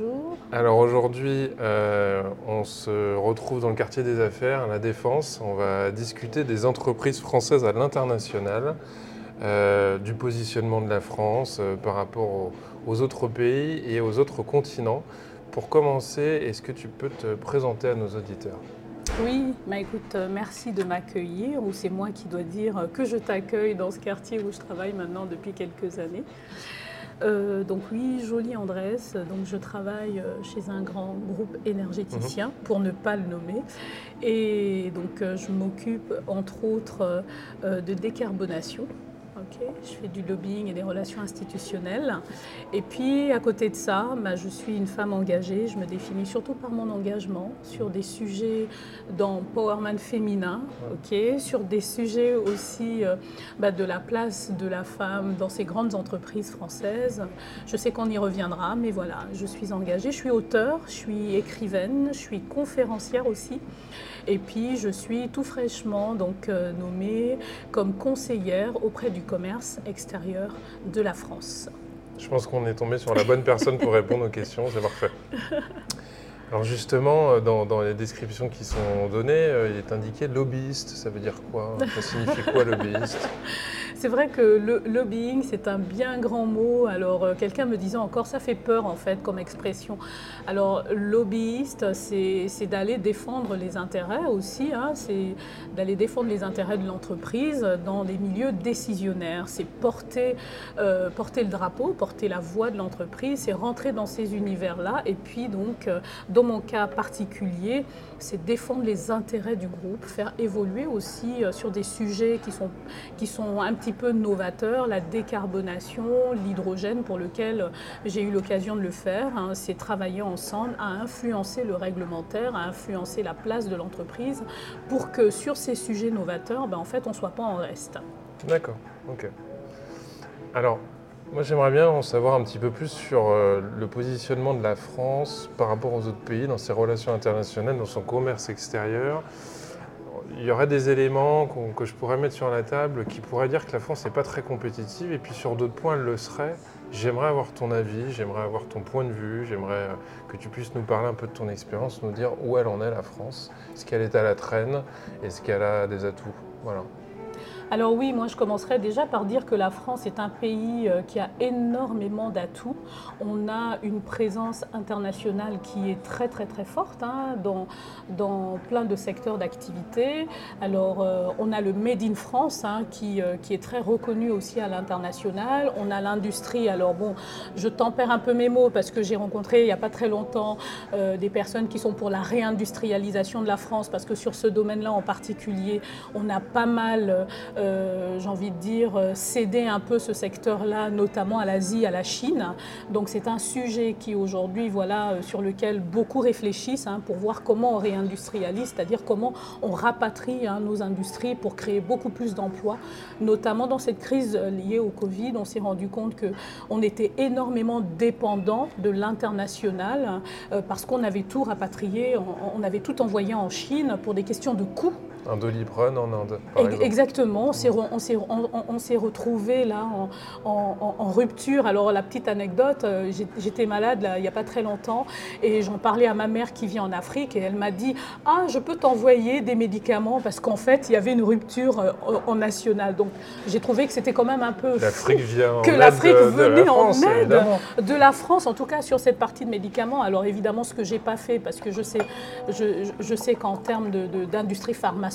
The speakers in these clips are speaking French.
Bonjour. Alors aujourd'hui, euh, on se retrouve dans le quartier des affaires, à la Défense. On va discuter des entreprises françaises à l'international. Euh, du positionnement de la France euh, par rapport aux, autres pays et aux autres continents. Pour commencer, est-ce que tu peux te présenter à nos auditeurs? Oui, bah écoute, merci de m'accueillir, ou c'est moi qui dois dire que je t'accueille dans ce quartier où je travaille maintenant depuis quelques années. Donc oui, Jolie Andrés, donc je travaille chez un grand groupe énergéticien, mhm. pour ne pas le nommer, et donc je m'occupe entre autres de décarbonation, je fais du lobbying et des relations institutionnelles. Et puis, à côté de ça, bah, je suis une femme engagée. Je me définis surtout par mon engagement sur des sujets dans Powerman féminin, sur des sujets aussi euh, bah, de la place de la femme dans ces grandes entreprises françaises. Je sais qu'on y reviendra, mais voilà, je suis engagée. Je suis auteur, je suis écrivaine, je suis conférencière aussi. Et puis, je suis tout fraîchement donc, euh, nommée comme conseillère auprès du commerce extérieur de la France. Je pense qu'on est tombé sur la bonne personne pour répondre aux questions, c'est parfait. Alors justement, euh, dans, les descriptions qui sont données, euh, il est indiqué lobbyiste. Ça veut dire quoi? Ça signifie quoi lobbyiste? C'est vrai que le lobbying, c'est un bien grand mot. Alors, euh, quelqu'un me disait encore, ça fait peur en fait comme expression. Alors, lobbyiste, c'est d'aller défendre les intérêts aussi, hein. c'est d'aller défendre les intérêts de l'entreprise dans des milieux décisionnaires. C'est porter, le drapeau, porter la voix de l'entreprise, c'est rentrer dans ces univers-là. Et puis, donc, mon cas particulier, c'est défendre les intérêts du groupe, faire évoluer aussi sur des sujets qui sont, qui sont un petit peu novateur, la décarbonation, l'hydrogène pour lequel j'ai eu l'occasion de le faire. Hein. c'est travailler ensemble à influencer le réglementaire, à influencer la place de l'entreprise pour que sur ces sujets novateurs, ben, en fait, on ne soit pas en reste. D'accord, ok. Alors, moi j'aimerais bien en savoir un petit peu plus sur euh, le positionnement de la France par rapport aux autres pays dans ses relations internationales, dans son commerce extérieur il y aurait des éléments que je pourrais mettre sur la table qui pourraient dire que la France n'est pas très compétitive et puis sur d'autres points elle le serait. J'aimerais avoir ton avis, j'aimerais avoir ton point de vue, j'aimerais euh, que tu puisses nous parler un peu de ton expérience, nous dire où elle en est la France, est-ce qu'elle est à la traîne, est-ce qu'elle a des atouts? Voilà. Alors oui, moi je commencerai déjà par dire que la France est un pays euh, qui a énormément d'atouts. On a une présence internationale qui est très très très forte hein, dans, dans plein de secteurs d'activité. Alors euh, on a le Made in France hein, qui, euh, qui est très reconnu aussi à l'international. On a l'industrie. Alors bon, je tempère un peu mes mots parce que j'ai rencontré il n'y a pas très longtemps des personnes qui sont pour la réindustrialisation de la France parce que sur ce domaine-là en particulier, on a pas mal j'ai envie de dire, euh, céder un peu ce secteur-là, notamment à l'Asie, à la Chine. Donc c'est un sujet qui aujourd'hui, voilà, euh, sur lequel beaucoup réfléchissent hein, pour voir comment on réindustrialise, c'est-à-dire comment on rapatrie hein, nos industries pour créer beaucoup plus d'emplois, notamment dans cette crise liée au Covid. On s'est rendu compte qu'on était énormément dépendant de l'international parce qu'on avait tout rapatrié, on, on avait tout envoyé en Chine pour des questions de coûts un Doliprane en Inde. Exactement, on s'est, on, retrouvé là en, rupture. Alors la petite anecdote, euh, j'étais malade il n'y a pas très longtemps et j'en parlais à ma mère qui vit en Afrique et elle m'a dit Ah, je peux t'envoyer des médicaments? Parce qu'en fait il y avait une rupture euh, en national. Donc j'ai trouvé que c'était quand même un peu L'Afrique vient que l'Afrique venait en aide de la France, en tout cas sur cette partie de médicaments. Alors évidemment, ce que j'ai pas fait parce que je sais, je, sais qu'en termes d'industrie pharmaceutique,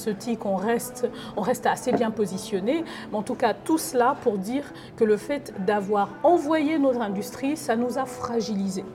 on reste, on reste assez bien positionné. Mais en tout cas, tout cela pour dire que le fait d'avoir envoyé notre industrie, ça nous a fragilisés.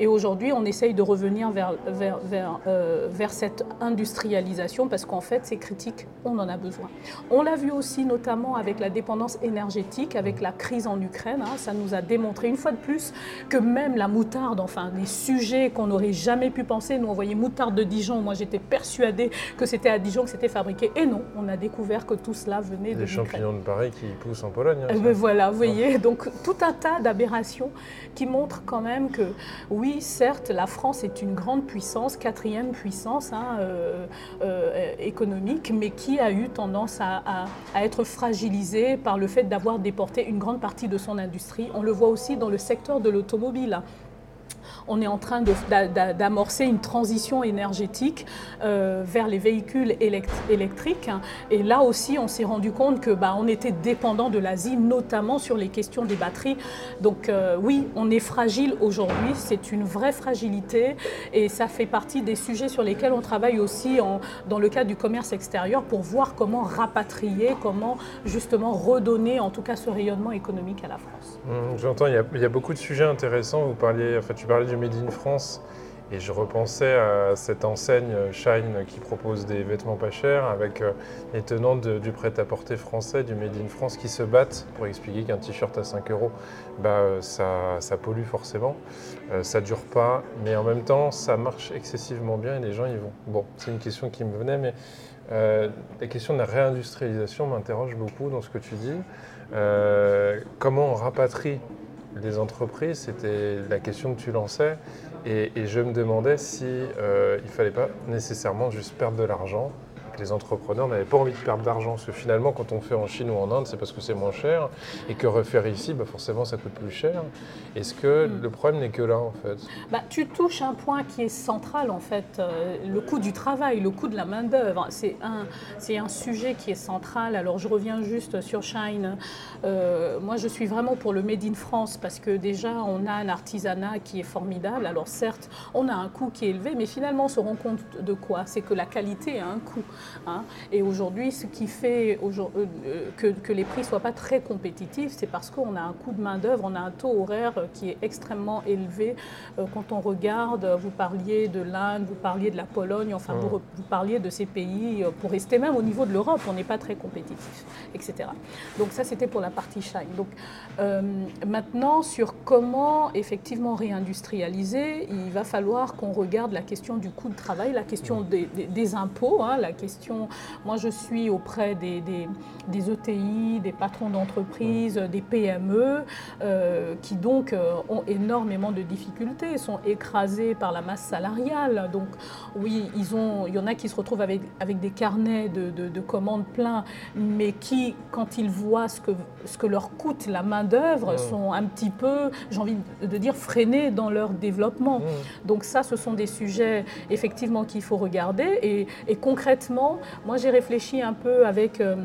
Et aujourd'hui, on essaye de revenir vers, vers, vers, euh, vers cette industrialisation parce qu'en fait, ces critiques, on en a besoin. On l'a vu aussi notamment avec la dépendance énergétique, avec la crise en Ukraine. Hein. ça nous a démontré une fois de plus que même la moutarde, enfin des sujets qu'on n'aurait jamais pu penser, nous on voyait moutarde de Dijon, moi j'étais persuadée que c'était à Dijon que c'était fabriqué. Et non, on a découvert que tout cela venait de Des champignons de Paris qui poussent en Pologne. hein, eh ben voilà, vous voyez, donc tout un tas d'aberrations qui montrent quand même que oui, certes, la France est une grande puissance, quatrième puissance hein, euh, euh, économique, mais qui a eu tendance à être fragilisée par le fait d'avoir déporté une grande partie de son industrie. On le voit aussi dans le secteur de l'automobile on est en train d'amorcer une transition énergétique euh, vers les véhicules élect- électriques. Et là aussi, on s'est rendu compte que bah, on était dépendant de l'Asie, notamment sur les questions des batteries. Donc euh, oui, on est fragile aujourd'hui. C'est une vraie fragilité et ça fait partie des sujets sur lesquels on travaille aussi dans le cadre du commerce extérieur pour voir comment rapatrier, comment justement redonner en tout cas ce rayonnement économique à la France. Hum, J'entends, il y a beaucoup de sujets intéressants. Vous parliez, enfin, tu parlais du Made in France et je repensais à cette enseigne euh, Shine qui propose des vêtements pas chers avec euh, les tenants du prêt-à-porter français, du Made in France qui se battent pour expliquer qu'un t-shirt à 5 euros, bah, euh, ça, pollue forcément, euh, ça dure pas, mais en même temps ça marche excessivement bien et les gens y vont. Bon, c'est une question qui me venait, mais la question de la réindustrialisation m'interroge beaucoup dans ce que tu dis. Comment on rapatrie les entreprises C'était la question que tu lançais. Et, et je me demandais si euh, il fallait pas nécessairement juste perdre de l'argent. Les entrepreneurs n'avaient pas envie de perdre d'argent. Parce que finalement, quand on fait en Chine ou en Inde, c'est parce que c'est moins cher. Et que refaire ici, bah forcément, ça coûte plus cher. Est-ce que Mm. le problème n'est que là, en fait? Bah, tu touches un point qui est central en fait, euh, le coût du travail, le coût de la main-d'œuvre. C'est un, c'est un sujet qui est central. Alors je reviens juste sur Shine. Euh, moi je suis vraiment pour le Made in France parce que déjà on a un artisanat qui est formidable. Alors certes, on a un coût qui est élevé, mais finalement on se rend compte de quoi? C'est que la qualité a un coût. Hein. Et aujourd'hui, ce qui fait euh, euh, que, que les prix ne soient pas très compétitifs, c'est parce qu'on a un coût de main-d'œuvre, on a un taux horaire euh, qui est extrêmement élevé. Euh, Quand on regarde, vous parliez de l'Inde, vous parliez de la Pologne, enfin vous, vous parliez de ces pays, pour rester même au niveau de l'Europe, on n'est pas très compétitif, etc. Donc ça, c'était pour la partie shine. Donc euh, maintenant, sur comment effectivement réindustrialiser, il va falloir qu'on regarde la question du coût de travail, la question des, des- des impôts, hein, la question, moi je suis auprès des, des- des ETI, des patrons d'entreprise, des PME, euh, qui donc euh, ont énormément de difficultés, sont écrasés par la masse salariale. Donc oui, ils ont, il y en a qui se retrouvent avec, avec des carnets de, de- de commandes pleins, mais qui, quand ils voient ce que, ce que leur coûte la main-d'œuvre, sont un petit peu, j'ai envie de dire, freinés dans leur développement. Mmh. Donc ça, ce sont des sujets effectivement qu'il faut regarder. Et, et concrètement, moi j'ai réfléchi un peu avec... euh,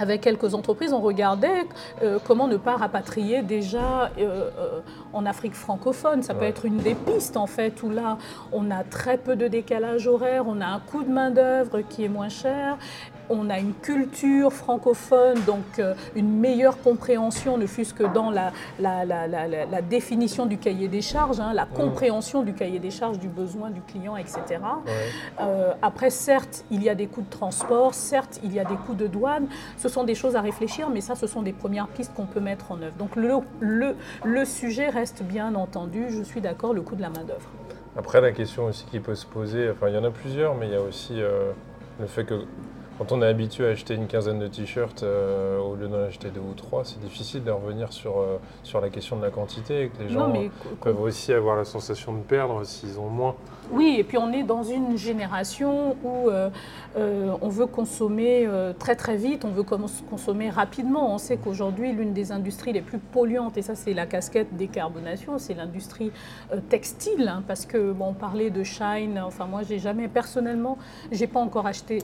avec quelques entreprises, on regardait euh, comment ne pas rapatrier déjà euh, euh, en Afrique francophone. Ça peut Ouais. être une des pistes en fait, où là, on a très peu de décalage horaire, on a un coût de main-d'œuvre qui est moins cher, on a une culture francophone, donc euh, une meilleure compréhension, ne fût-ce que dans la, la, la- la- la- la définition du cahier des charges, hein, la compréhension du cahier des charges, du besoin du client, etc. Ouais. Euh, après, certes, il y a des coûts de transport, certes, il y a des coûts de douane. Ce sont des choses à réfléchir, mais ça, ce sont des premières pistes qu'on peut mettre en œuvre. Donc le, le, le sujet reste bien entendu, je suis d'accord, le coût de la main-d'œuvre. Après, la question aussi qui peut se poser, enfin, il y en a plusieurs, mais il y a aussi euh, le fait que quand on est habitué à acheter une quinzaine de t-shirts euh, au lieu d'en acheter deux ou trois, c'est difficile de revenir sur, euh, sur la question de la quantité et que les gens Non, euh, peuvent aussi avoir la sensation de perdre s'ils ont moins. Oui, et puis on est dans une génération où euh, euh, on veut consommer euh, très très vite, on veut cons- consommer rapidement. On sait qu'aujourd'hui, l'une des industries les plus polluantes, et ça c'est la casquette décarbonation, c'est l'industrie textile, hein, parce que bon, on parlait de Shine, enfin moi j'ai jamais personnellement, j'ai pas encore acheté,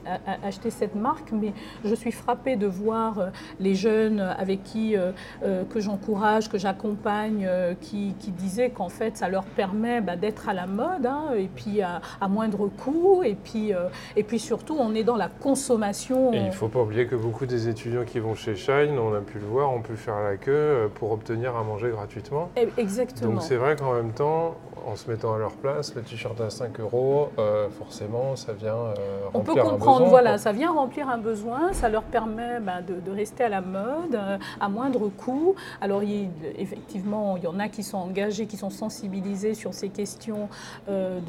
cette marque, mais je suis frappée de voir les jeunes avec qui que j'encourage, que j'accompagne, qui, disaient qu'en fait ça leur permet bah, d'être à la mode hein, puis à, moindre coût et puis, et puis surtout on est dans la consommation. Et il ne faut pas oublier que beaucoup des étudiants qui vont chez Shine, on a pu le voir, ont pu faire la queue pour obtenir à manger gratuitement. Eh, exactement. Donc c'est vrai qu'en même temps, en se mettant à leur place, le t-shirt à 5 euros, euh, forcément, ça vient euh, remplir On peut comprendre, voilà, ça vient remplir un besoin, ça leur permet ben, de, rester à la mode, euh, à moindre coût. Alors, il, effectivement, il y en a qui sont engagés, qui sont sensibilisés sur ces questions de,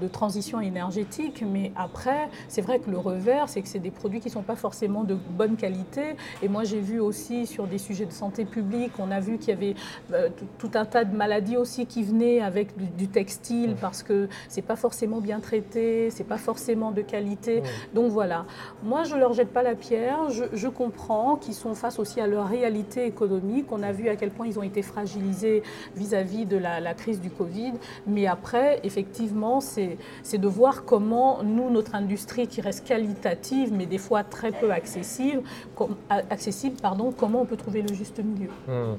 de, transition énergétique, mais après, c'est vrai que le revers, c'est que c'est des produits qui ne sont pas forcément de bonne qualité. Et moi, j'ai vu aussi sur des sujets de santé publique, on a vu qu'il y avait tout un tas de maladies aussi qui avec du, textile parce que c'est pas forcément bien traité, c'est pas forcément de qualité. Donc voilà, moi je leur jette pas la pierre, je, comprends qu'ils sont face aussi à leur réalité économique. On a vu à quel point ils ont été fragilisés vis-à-vis de la, crise du Covid, mais après effectivement c'est de voir comment nous, notre industrie qui reste qualitative mais des fois très peu accessible, accessible pardon, comment on peut trouver le juste milieu. Hmm.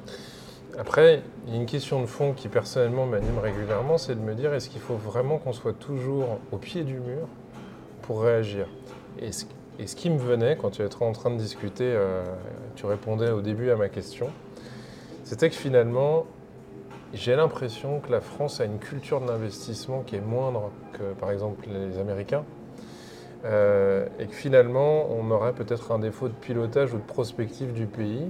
Après, il y a une question de fond qui personnellement m'anime régulièrement, c'est de me dire est-ce qu'il faut vraiment qu'on soit toujours au pied du mur pour réagir? Et ce, qui me venait quand tu étais en train de discuter, euh, tu répondais au début à ma question, c'était que finalement, j'ai l'impression que la France a une culture de l'investissement qui est moindre que par exemple les Américains. Euh, et que finalement, on aurait peut-être un défaut de pilotage ou de prospective du pays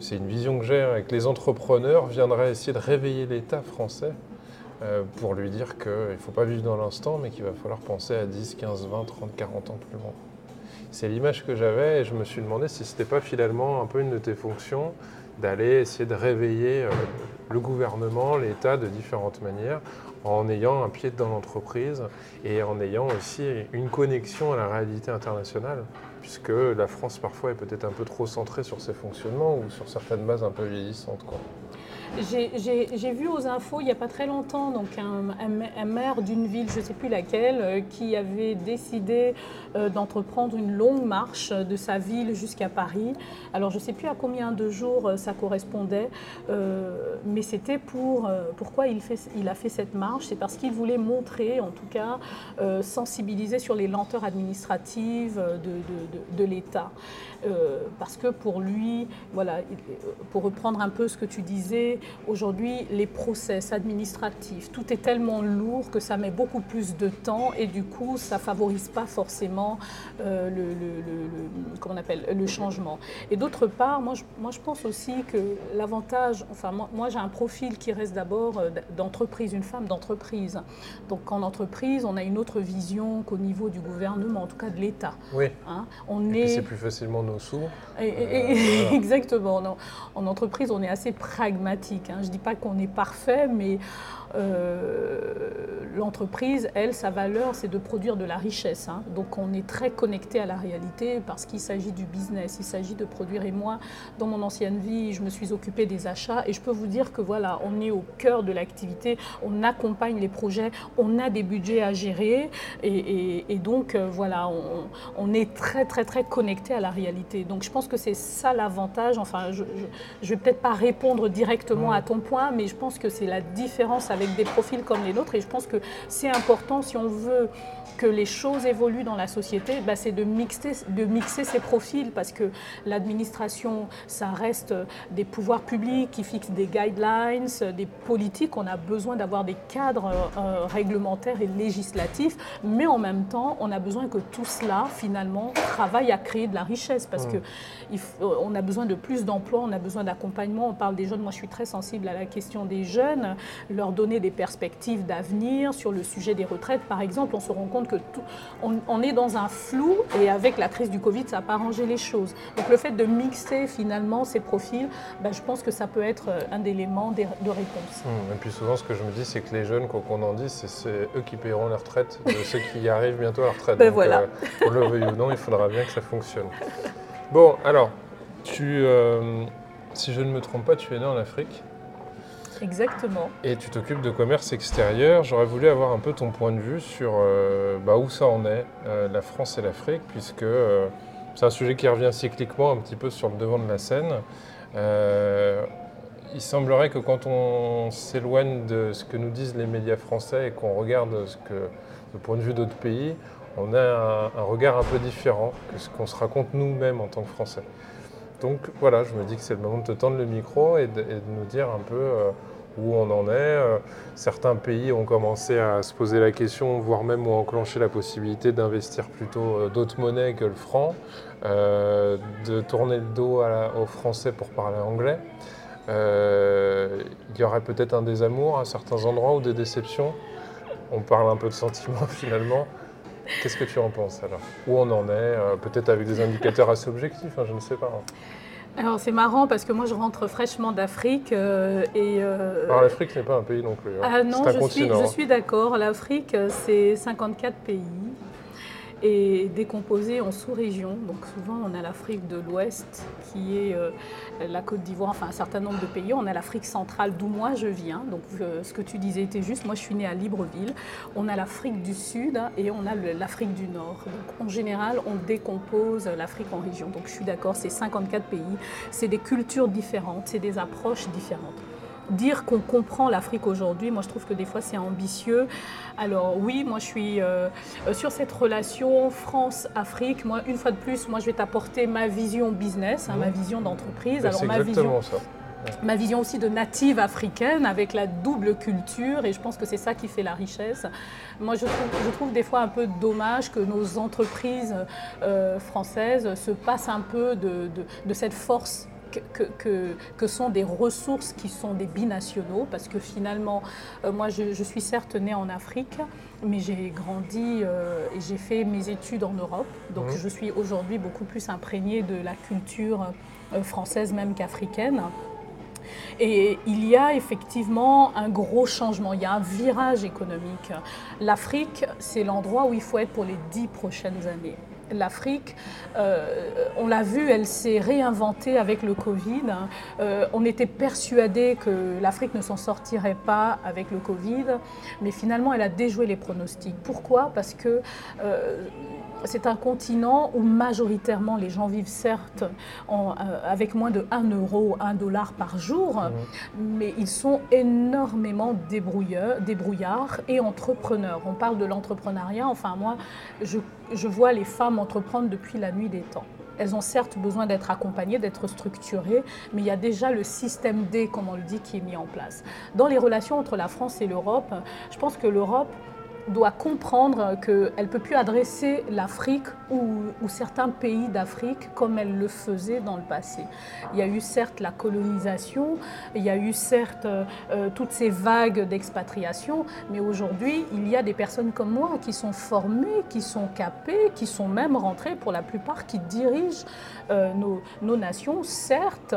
c'est une vision que j'ai, avec les entrepreneurs viendraient essayer de réveiller l'État français euh, pour lui dire qu'il ne faut pas vivre dans l'instant, mais qu'il va falloir penser à 10, 15, 20, 30, 40 ans plus loin. C'est l'image que j'avais et je me suis demandé si ce n'était pas finalement un peu une de tes fonctions d'aller essayer de réveiller euh, le gouvernement, l'État de différentes manières, en ayant un pied dans l'entreprise et en ayant aussi une connexion à la réalité internationale puisque la France parfois est peut-être un peu trop centrée sur ses fonctionnements ou sur certaines bases un peu vieillissantes. J'ai vu aux infos il n'y a pas très longtemps donc un, maire d'une ville, je ne sais plus laquelle, euh, qui avait décidé euh, d'entreprendre une longue marche de sa ville jusqu'à Paris. Alors je ne sais plus à combien de jours euh, ça correspondait, mais c'était pour pourquoi il, fait, il, a fait cette marche, c'est parce qu'il voulait montrer, en tout cas, sensibiliser sur les lenteurs administratives de, de, de l'État. parce que pour lui, voilà, pour reprendre un peu ce que tu disais, Aujourd'hui, les process administratifs, tout est tellement lourd que ça met beaucoup plus de temps et du coup, ça favorise pas forcément euh, le, comment on appelle, le changement. Et d'autre part, moi je, moi je, pense aussi que l'avantage, enfin moi, j'ai un profil qui reste d'abord euh, d'entreprise, une femme d'entreprise. Donc en entreprise, on a une autre vision qu'au niveau du gouvernement, en tout cas de l'État. Oui. Hein. on et est... c'est plus facilement nos sous. Euh, exactement. En entreprise, on est assez pragmatique. Hein. Je ne dis pas qu'on est parfait, mais l'entreprise, elle, sa valeur, c'est de produire de la richesse. Hein. Donc on est très connecté à la réalité parce qu'il s'agit du business, il s'agit de produire. Et moi, dans mon ancienne vie, je me suis occupée des achats et je peux vous dire que voilà, on est au cœur de l'activité, on accompagne les projets, on a des budgets à gérer et, donc euh, voilà, on, est très très très connecté à la réalité. Donc je pense que c'est ça l'avantage. Enfin, je ne vais peut-être pas répondre directement à ton point, mais je pense que c'est la différence avec des profils comme les nôtres. Et je pense que c'est important si on veut que les choses évoluent dans la société, bah, c'est de mixer, de mixer ces profils parce que l'administration, ça reste des pouvoirs publics qui fixent des guidelines, des politiques. On a besoin d'avoir des cadres euh, réglementaires et législatifs, mais en même temps, on a besoin que tout cela, finalement, travaille à créer de la richesse parce qu'on que on a besoin de plus d'emplois, on a besoin d'accompagnement. On parle des jeunes. Moi, je suis très sensible à la question des jeunes, leur donner des perspectives d'avenir sur le sujet des retraites, par exemple. On se rend compte que tout, on, est dans un flou et avec la crise du Covid, ça n'a pas arrangé les choses. Donc le fait de mixer finalement ces profils, ben, je pense que ça peut être euh, un élément de, réponse. Hum, et puis souvent, ce que je me dis, c'est que les jeunes, quoi qu'on en dise, c'est eux qui paieront leur retraite de ceux qui arrivent bientôt à la retraite. Ben voilà. Euh, le veuille ou non, il faudra bien que ça fonctionne. Bon, alors, tu, euh, si je ne me trompe pas, tu es né en Afrique. Exactement. Et tu t'occupes de commerce extérieur. J'aurais voulu avoir un peu ton point de vue sur euh, bah, où ça en est, euh, la France et l'Afrique, puisque euh, c'est un sujet qui revient cycliquement un petit peu sur le devant de la scène. il semblerait que quand on s'éloigne de ce que nous disent les médias français et qu'on regarde ce que, le point de vue d'autres pays, on a un, regard un peu différent que ce qu'on se raconte nous-mêmes en tant que Français. Donc voilà, je me dis que c'est le moment de te tendre le micro et de, nous dire un peu euh, où on en est. Euh, certains pays ont commencé à se poser la question, voire même ont enclenché la possibilité d'investir plutôt euh, d'autres monnaies que le franc, de tourner le dos aux Français pour parler anglais. il y aurait peut-être un désamour à certains endroits ou des déceptions. On parle un peu de sentiments finalement. Qu'est-ce que tu en penses alors? Où on en est euh, Peut-être avec des indicateurs assez objectifs, hein, je ne sais pas. Alors c'est marrant parce que moi je rentre fraîchement d'Afrique euh, et. Euh, alors l'Afrique n'est pas un pays non plus. Hein. Ah non, je, suis, je suis d'accord. L'Afrique c'est 54 pays et décomposé en sous-régions. Donc souvent on a l'Afrique de l'Ouest qui est euh, la Côte d'Ivoire, enfin un certain nombre de pays. On a l'Afrique centrale d'où moi je viens. Donc euh, ce que tu disais était juste. Moi je suis née à Libreville. On a l'Afrique du Sud et on a l'Afrique du Nord. Donc en général on décompose l'Afrique en régions. Donc je suis d'accord, c'est 54 pays. C'est des cultures différentes, c'est des approches différentes dire qu'on comprend l'Afrique aujourd'hui, moi je trouve que des fois c'est ambitieux. Alors oui, moi je suis euh, sur cette relation France-Afrique. Moi, une fois de plus, moi je vais t'apporter ma vision business, hein, ma vision d'entreprise. Alors ma vision, ça. Ma vision aussi de native africaine avec la double culture et je pense que c'est ça qui fait la richesse. Moi je trouve, je trouve des fois un peu dommage que nos entreprises euh, françaises se passent un peu de, de, de cette force que, que, sont des ressources qui sont des binationaux, parce que finalement, euh, moi je, suis certes née en Afrique, mais j'ai grandi euh, et j'ai fait mes études en Europe, donc mmh. je suis aujourd'hui beaucoup plus imprégnée de la culture euh, française même qu'africaine. Et il y a effectivement un gros changement, il y a un virage économique. L'Afrique, c'est l'endroit où il faut être pour les dix prochaines années l'Afrique, euh, on l'a vu, elle s'est réinventée avec le Covid. Euh, on était persuadé que l'Afrique ne s'en sortirait pas avec le Covid, mais finalement, elle a déjoué les pronostics. Pourquoi? Parce que euh, c'est un continent où majoritairement les gens vivent certes euh, avec moins de 1 euro, 1 dollar par jour, mmh. mais ils sont énormément débrouillards et entrepreneurs. On parle de l'entrepreneuriat, enfin moi, je, je vois les femmes entreprendre depuis la nuit des temps. Elles ont certes besoin d'être accompagnées, d'être structurées, mais il y a déjà le système D, comme on le dit, qui est mis en place. Dans les relations entre la France et l'Europe, je pense que l'Europe doit comprendre qu'elle ne peut plus adresser l'Afrique ou, certains pays d'Afrique comme elle le faisait dans le passé. Il y a eu certes la colonisation, il y a eu certes euh, toutes ces vagues d'expatriation, mais aujourd'hui, il y a des personnes comme moi qui sont formées, qui sont capées, qui sont même rentrées pour la plupart, qui dirigent euh, nos, nations. Certes,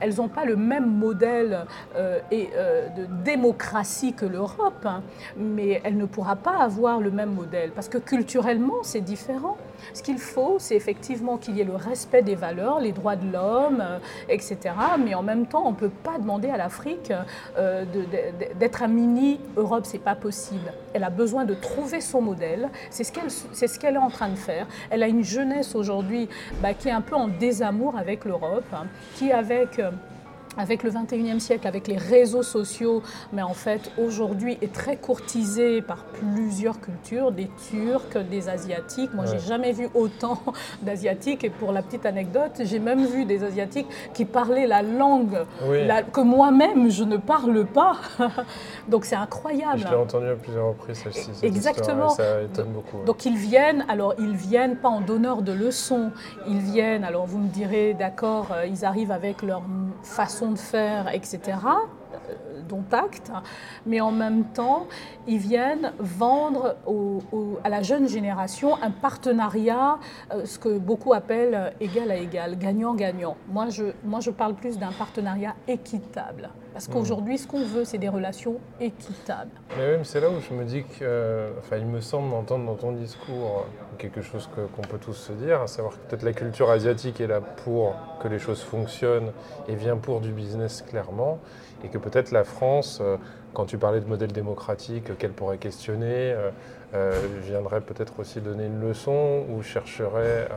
elles n'ont pas le même modèle euh, et, de démocratie que l'Europe, hein, mais elles ne pourra pas avoir le même modèle parce que culturellement, c'est différent. Ce qu'il faut, c'est effectivement qu'il y ait le respect des valeurs, les droits de l'homme, euh, etc. Mais en même temps, on ne peut pas demander à l'Afrique euh, d'être un mini Europe, c'est pas possible. Elle a besoin de trouver son modèle. C'est ce qu'elle est en train de faire. Elle a une jeunesse aujourd'hui bah, qui est un peu en désamour avec l'Europe, hein, qui avec euh, avec le 21e siècle, avec les réseaux sociaux, mais en fait aujourd'hui est très courtisé par plusieurs cultures, des Turcs, des Asiatiques. Moi, j'ai jamais vu autant d'Asiatiques. Et pour la petite anecdote, j'ai même vu des Asiatiques qui parlaient la langue que moi-même je ne parle pas. Donc c'est incroyable. Je l'ai entendu à plusieurs reprises celle-ci. Exactement. ça étonne beaucoup. Donc ils viennent, alors ils viennent pas en donneur de leçons, ils viennent, alors vous me direz, d'accord, euh, ils arrivent avec leur façon de faire, etc., dont acte, mais en même temps, ils viennent vendre à la jeune génération un partenariat, euh, ce que beaucoup appellent euh, égal à égal, gagnant-gagnant. Moi je, moi, je parle plus d'un partenariat équitable. Parce qu'aujourd'hui, ce qu'on veut, c'est des relations équitables. Mais même c'est là où je me dis que, enfin, il me semble d'entendre dans ton discours quelque chose qu'on peut tous se dire, à savoir que peut-être la culture asiatique est là pour que les choses fonctionnent et vient pour du business clairement, et que peut-être la France, quand tu parlais de modèle démocratique qu'elle pourrait questionner, viendrait peut-être aussi donner une leçon ou chercherait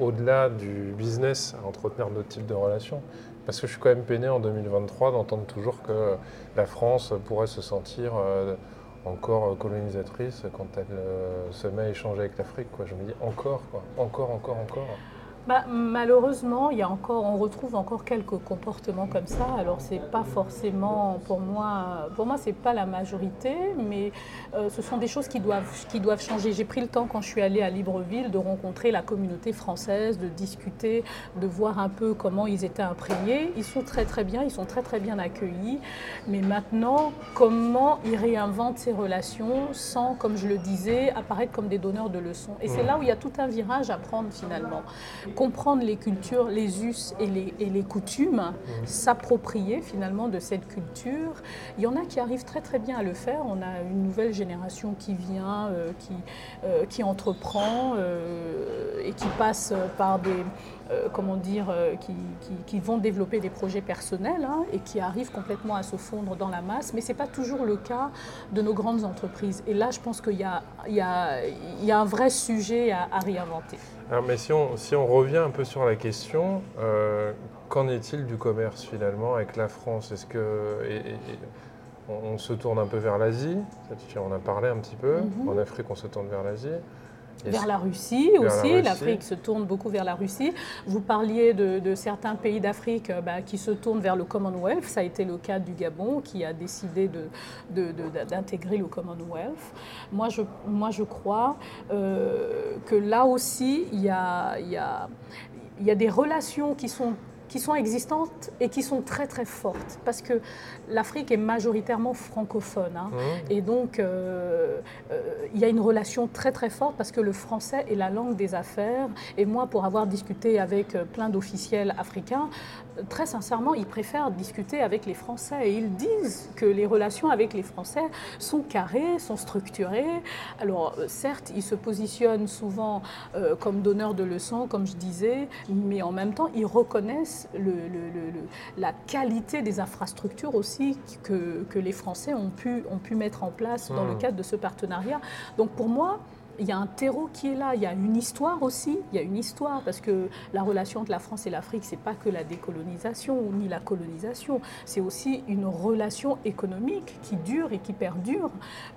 au-delà du business à entretenir d'autres types de relations parce que je suis quand même peiné en 2023 d'entendre toujours que la France pourrait se sentir encore colonisatrice quand elle se met à échanger avec l'Afrique. Je me dis encore, encore, encore, encore. Bah, malheureusement, il y a encore, on retrouve encore quelques comportements comme ça. Alors c'est pas forcément pour moi, pour moi c'est pas la majorité, mais euh, ce sont des choses qui doivent, qui doivent changer. J'ai pris le temps quand je suis allée à Libreville de rencontrer la communauté française, de discuter, de voir un peu comment ils étaient imprégnés. Ils sont très très bien, ils sont très très bien accueillis. Mais maintenant, comment ils réinventent ces relations sans, comme je le disais, apparaître comme des donneurs de leçons? Et c'est là où il y a tout un virage à prendre finalement comprendre les cultures, les us et les, et les coutumes, mmh. s'approprier finalement de cette culture. Il y en a qui arrivent très très bien à le faire. On a une nouvelle génération qui vient, euh, qui, euh, qui entreprend euh, et qui passe par des, comment dire, qui, qui, vont développer des projets personnels hein, et qui arrivent complètement à se fondre dans la masse. Mais ce n'est pas toujours le cas de nos grandes entreprises. Et là, je pense qu'il y a, y, y un vrai sujet à, à réinventer. Alors, mais si on, si on revient un peu sur la question, euh, qu'en est-il du commerce finalement avec la France? Est-ce que on, se tourne un peu vers l'Asie On a parlé un petit peu. Mhm. En Afrique, on se tourne vers l'Asie. Vers la Russie aussi, l'Afrique se tourne beaucoup vers la Russie. Vous parliez de, certains pays d'Afrique euh, bah, qui se tournent vers le Commonwealth, ça a été le cas du Gabon qui a décidé d'intégrer le Commonwealth. Moi je, moi, je crois euh, que là aussi, il y a, y, a, y a des relations qui sont qui sont existantes et qui sont très très fortes. Parce que l'Afrique est majoritairement francophone hein. mmh. et donc euh, euh, il y a une relation très très forte parce que le français est la langue des affaires et moi pour avoir discuté avec euh, plein d'officiels africains très sincèrement ils préfèrent discuter avec les Français et ils disent que les relations avec les Français sont carrées, sont structurées. Alors certes ils se positionnent souvent comme donneurs de leçons comme je disais mais en même temps ils reconnaissent le, la qualité des infrastructures aussi que, que, les Français ont pu, ont pu mettre en place dans le mmh. cadre de ce partenariat. Donc pour moi, il y a un terreau qui est là, il y a une histoire aussi, il y a une histoire, parce que la relation entre la France et l'Afrique, c'est pas que la décolonisation ni la colonisation, c'est aussi une relation économique qui dure et qui perdure.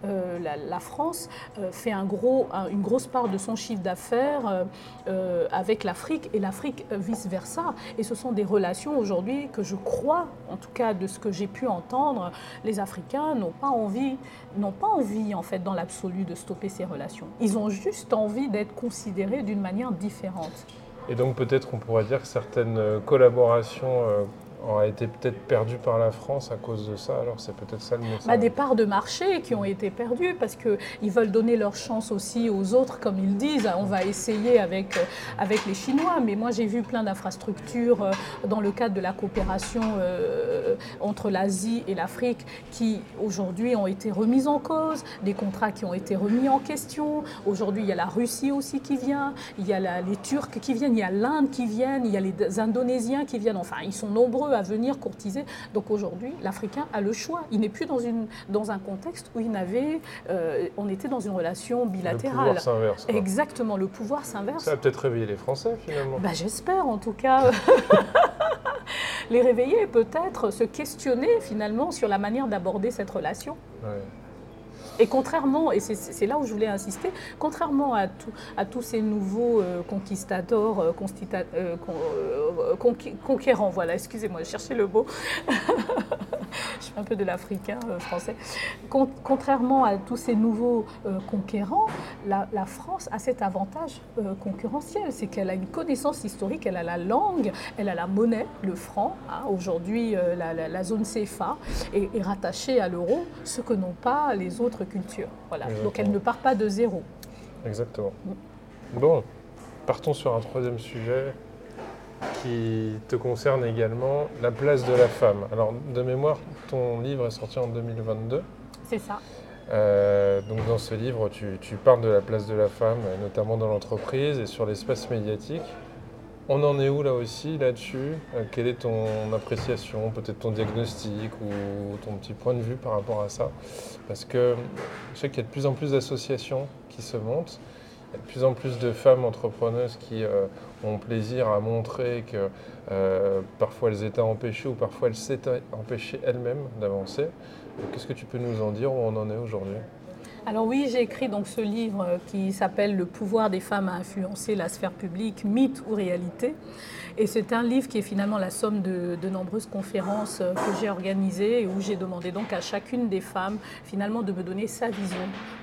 Euh, la, France euh, fait un gros, une grosse part de son chiffre d'affaires euh, avec l'Afrique et l'Afrique vice-versa. Et ce sont des relations aujourd'hui que je crois, en tout cas de ce que j'ai pu entendre, les Africains n'ont pas envie, n'ont pas envie en fait dans l'absolu de stopper ces relations. Ont juste envie d'être considérés d'une manière différente. Et donc peut-être on pourrait dire que certaines collaborations euh, a été peut-être perdu par la France à cause de ça. Alors c'est peut-être ça le message. Bah, des parts de marché qui ont été perdues parce qu'ils veulent donner leur chance aussi aux autres, comme ils disent. On va essayer avec, euh, avec les Chinois, mais moi j'ai vu plein d'infrastructures euh, dans le cadre de la coopération euh, entre l'Asie et l'Afrique qui aujourd'hui ont été remises en cause, des contrats qui ont été remis en question. Aujourd'hui il y a la Russie aussi qui vient, il y a les Turcs qui viennent, il y a l'Inde qui vient, il y a les Indonésiens qui viennent. Enfin ils sont nombreux à venir courtiser. Donc aujourd'hui, l'Africain a le choix. Il n'est plus dans, une, dans un contexte où il n'avait, euh, on était dans une relation bilatérale. Le pouvoir s'inverse. Exactement, le pouvoir s'inverse. Ça va peut-être réveiller les Français finalement. Bah, J'espère en tout cas. les réveiller et peut-être se questionner finalement sur la manière d'aborder cette relation. Et contrairement, et c'est là où je voulais insister, contrairement à, tous ces nouveaux euh, conquistadors, euh, euh, conquérants, voilà, excusez-moi, je cherchais le mot, je suis un peu de l'africain français, contrairement à tous ces nouveaux conquérants, la, France a cet avantage concurrentiel, c'est qu'elle a une connaissance historique, elle a la langue, elle a la monnaie, le franc, hein. aujourd'hui la, zone CFA est rattachée à l'euro, ce que n'ont pas les autres culture. Voilà. Donc elle ne part pas de zéro. Exactement. Bon, partons sur un troisième sujet qui te concerne également, la place de la femme. Alors, de mémoire, ton livre est sorti en 2022. C'est ça. Euh, donc dans ce livre, tu, tu, parles de la place de la femme, notamment dans l'entreprise et sur l'espace médiatique. On en est où là aussi là-dessus? Euh, Quelle est ton appréciation, peut-être ton diagnostic ou ton petit point de vue par rapport à ça? Parce que je sais qu'il y a de plus en plus d'associations qui se montent, il y a de plus en plus de femmes entrepreneuses qui euh, ont plaisir à montrer que euh, parfois elles étaient empêchées ou parfois elles s'étaient empêchées elles-mêmes d'avancer. Qu'est-ce que tu peux nous en dire où on en est aujourd'hui? Alors oui, j'ai écrit donc ce livre qui s'appelle Le pouvoir des femmes à influencer la sphère publique, mythe ou réalité. Et c'est un livre qui est finalement la somme de, nombreuses conférences euh, que j'ai organisées et où j'ai demandé donc à chacune des femmes finalement de me donner sa vision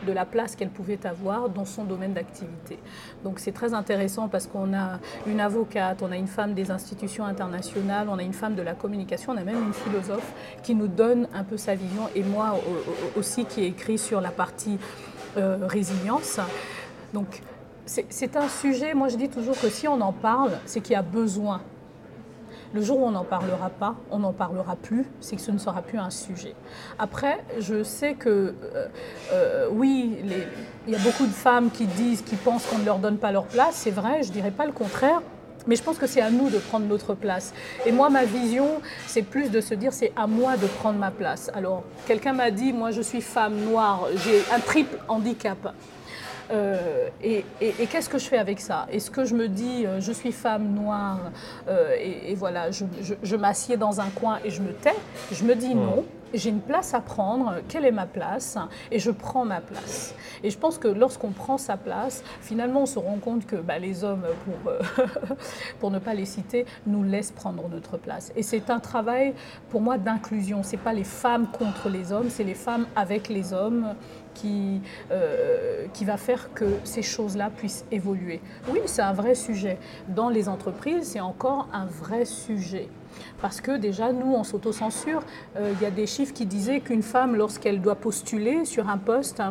de la place qu'elle pouvait avoir dans son domaine d'activité. Donc c'est très intéressant parce qu'on a une avocate, on a une femme des institutions internationales, on a une femme de la communication, on a même une philosophe qui nous donne un peu sa vision et moi aussi qui ai écrit sur la partie euh, résilience. Donc c'est un sujet, moi je dis toujours que si on en parle, c'est qu'il y a besoin. Le jour où on n'en parlera pas, on n'en parlera plus, c'est que ce ne sera plus un sujet. Après, je sais que euh, euh, oui, il y a beaucoup de femmes qui disent, qui pensent qu'on ne leur donne pas leur place, c'est vrai, je ne dirais pas le contraire. Mais je pense que c'est à nous de prendre notre place. Et moi, ma vision, c'est plus de se dire, c'est à moi de prendre ma place. Alors, quelqu'un m'a dit, moi, je suis femme noire, j'ai un triple handicap. Euh, et, qu'est-ce que je fais avec ça? Est-ce que je me dis, euh, je suis femme noire euh, et, voilà, je, m'assieds dans un coin et je me tais? Je me dis non j'ai une place à prendre, quelle est ma place Et je prends ma place. Et je pense que lorsqu'on prend sa place, finalement, on se rend compte que bah, les hommes, pour, pour ne pas les citer, nous laissent prendre notre place. Et c'est un travail, pour moi, d'inclusion. Ce n'est pas les femmes contre les hommes, c'est les femmes avec les hommes qui, euh, qui va faire que ces choses-là puissent évoluer. Oui, c'est un vrai sujet. Dans les entreprises, c'est encore un vrai sujet. Parce que déjà, nous, on s'autocensure. Euh, il y a des chiffres qui disaient qu'une femme, lorsqu'elle doit postuler sur un poste,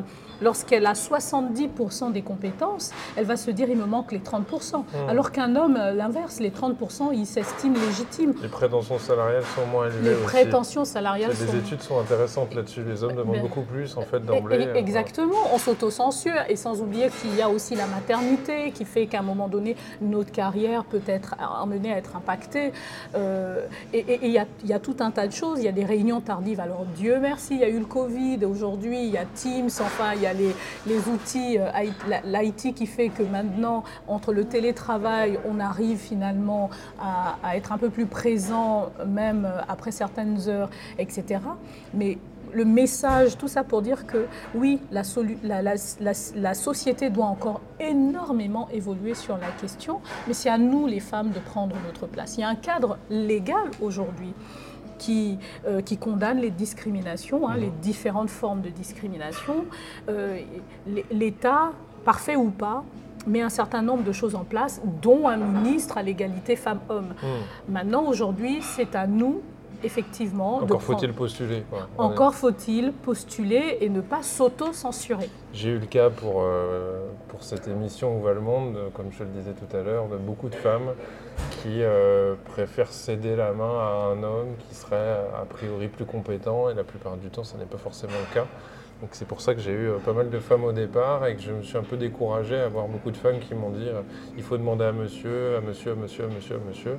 lorsqu'elle a 70% des compétences, elle va se dire il me manque les 30%. Mmh. Alors qu'un homme, euh, l'inverse, les 30%, il s'estime légitime. Les prétentions salariales sont moins élevées. Les prétentions salariales Les sont... études sont intéressantes là-dessus. Les hommes demandent ben, beaucoup plus en fait d'emblée. Euh, exactement, on s'autocensure et sans oublier qu'il y a aussi la maternité qui fait qu'à un moment donné, notre carrière peut être amenée à être impactée. Euh, et il y, y, a tout un tas de choses. Il y a des réunions tardives. Alors Dieu merci, il y a eu le Covid. Aujourd'hui, il y a Teams. Enfin, il y a les, outils, euh, l'IT qui fait que maintenant, entre le télétravail, on arrive finalement à, être un peu plus présent, même euh, après certaines heures, etc. Mais le message, tout ça pour dire que oui, la, la, société doit encore énormément évoluer sur la question, mais c'est à nous, les femmes, de prendre notre place. Il y a un cadre légal aujourd'hui qui, euh, qui condamne les discriminations, hein, les mhm. différentes formes de discrimination. Euh, L'État, parfait ou pas, met un certain nombre de choses en place, dont un ministre à l'égalité femmes-hommes. Mhm. Maintenant, aujourd'hui, c'est à nous effectivement. Encore faut-il postuler. Encore faut-il postuler et ne pas s'auto-censurer. J'ai eu le cas pour, euh, pour cette émission Où va le monde, comme je le disais tout à l'heure, de beaucoup de femmes qui euh, préfèrent céder la main à un homme qui serait a priori plus compétent et la plupart du temps, ce n'est pas forcément le cas. Donc c'est pour ça que j'ai eu euh, pas mal de femmes au départ et que je me suis un peu découragé à voir beaucoup de femmes qui m'ont dit il faut demander à monsieur, à monsieur, à monsieur, à monsieur, à monsieur.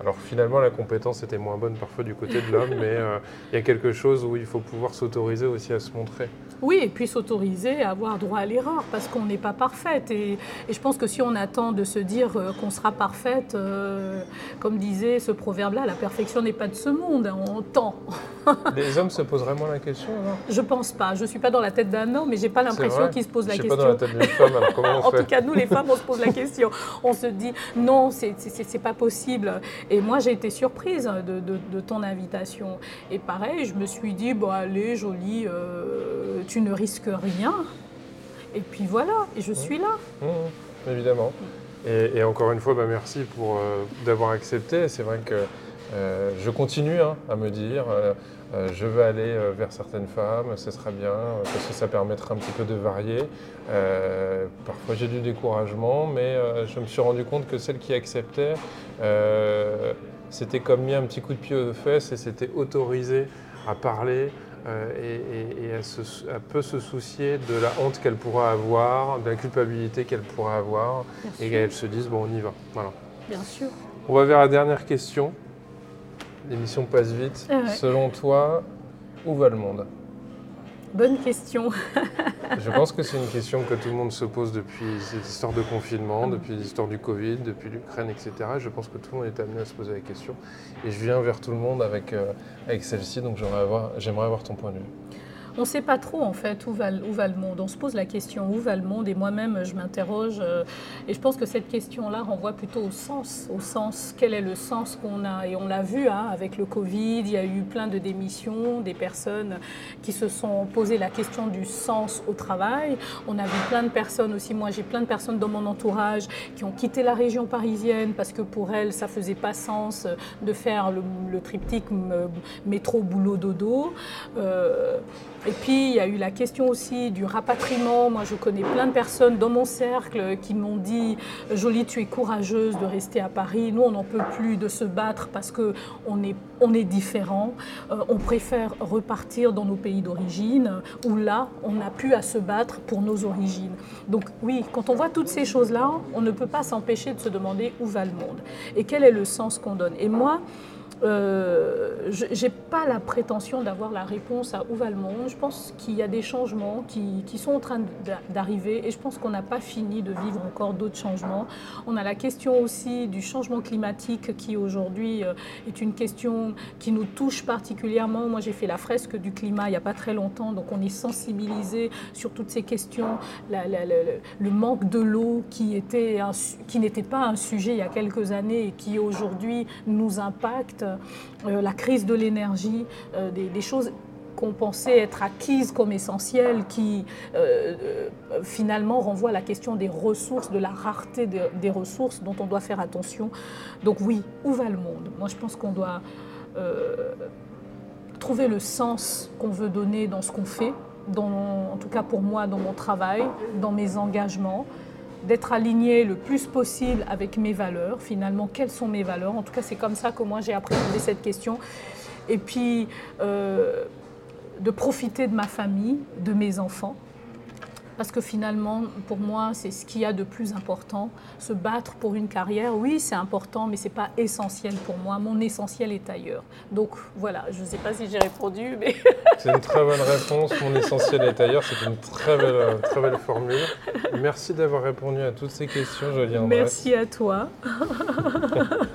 Alors finalement, la compétence était moins bonne parfois du côté de l'homme, mais euh, il y a quelque chose où il faut pouvoir s'autoriser aussi à se montrer. Oui, et puis s'autoriser à avoir droit à l'erreur, parce qu'on n'est pas parfaite. Et, je pense que si on attend de se dire euh, qu'on sera parfaite, euh, comme disait ce proverbe-là, la perfection n'est pas de ce monde, hein, on tend. Les hommes se posent vraiment la question alors? Je pense pas. Je ne suis pas dans la tête d'un homme, mais j'ai pas l'impression qu'ils se posent la question. Je suis pas dans la tête d'une femme, alors comment on En tout cas, nous les femmes, on se pose la question. On se dit non, c'est pas possible. Et moi, j'ai été surprise de, ton invitation. Et pareil, je me suis dit, bon, allez, jolie, euh, tu ne risques rien. Et puis voilà, et je suis là. Mmh, mmh, évidemment. Et, encore une fois, bah, merci pour euh, d'avoir accepté. C'est vrai que euh, je continue hein, à me dire, je veux aller vers certaines femmes, ce sera bien, parce que ça permettra un petit peu de varier. parfois j'ai du découragement, mais je me suis rendu compte que celles qui acceptaient c'était comme mis un petit coup de pied aux fesses et c'était autorisé à parler euh, et, à, peu se soucier de la honte qu'elle pourra avoir, de la culpabilité qu'elle pourra avoir et qu'elle se dise bon on y va. Voilà. Bien sûr. On va vers la dernière question. L'émission passe vite. Ah ouais. Selon toi, où va le monde? Bonne question. Je pense que c'est une question que tout le monde se pose depuis cette histoire de confinement, depuis l'histoire du Covid, depuis l'Ukraine, etc. Je pense que tout le monde est amené à se poser la question. Et je viens vers tout le monde avec, euh, avec celle-ci, donc j'aimerais avoir, j'aimerais avoir ton point de vue. On ne sait pas trop en fait où va, le monde. On se pose la question où va le monde? Et moi-même je m'interroge euh, et je pense que cette question-là renvoie plutôt au sens, au sens quel est le sens qu'on a? Et on l'a vu hein, avec le Covid, il y a eu plein de démissions, des personnes qui se sont posé la question du sens au travail. On a vu plein de personnes aussi, moi j'ai plein de personnes dans mon entourage qui ont quitté la région parisienne parce que pour elles ça faisait pas sens de faire le, triptyque euh, métro boulot dodo. Euh, et puis, il y a eu la question aussi du rapatriement. Moi, je connais plein de personnes dans mon cercle qui m'ont dit Jolie, tu es courageuse de rester à Paris. Nous, on n'en peut plus de se battre parce qu'on est, on est différents. Euh, on préfère repartir dans nos pays d'origine où là, on n'a plus à se battre pour nos origines. Donc, oui, quand on voit toutes ces choses-là, on ne peut pas s'empêcher de se demander où va le monde et quel est le sens qu'on donne? Et moi, euh, je n'ai pas la prétention d'avoir la réponse à où va le monde. Je pense qu'il y a des changements qui, sont en train d'arriver et je pense qu'on n'a pas fini de vivre encore d'autres changements. On a la question aussi du changement climatique qui aujourd'hui euh, est une question qui nous touche particulièrement. Moi j'ai fait la fresque du climat il n'y a pas très longtemps, donc on est sensibilisé sur toutes ces questions. Le manque de l'eau qui n'était pas un sujet il y a quelques années et qui aujourd'hui nous impacte la crise de l'énergie, euh, des, choses qu'on pensait être acquises comme essentielles, qui euh, finalement renvoient à la question des ressources, de la rareté de, des ressources dont on doit faire attention. Donc oui, où va le monde? Moi, je pense qu'on doit euh, trouver le sens qu'on veut donner dans ce qu'on fait, dans, en tout cas pour moi, dans mon travail, dans mes engagements d'être aligné le plus possible avec mes valeurs. Finalement, quelles sont mes valeurs? En tout cas, c'est comme ça que moi j'ai appréhendé cette question. Et puis, euh, de profiter de ma famille, de mes enfants. Parce que finalement, pour moi, c'est ce qu'il y a de plus important. Se battre pour une carrière, oui, c'est important, mais ce n'est pas essentiel pour moi. Mon essentiel est ailleurs. Donc voilà, je ne sais pas si j'ai répondu, mais... C'est une très bonne réponse. Mon essentiel est ailleurs. C'est une très belle, très belle formule. Merci d'avoir répondu à toutes ces questions, Jolie. Merci à toi.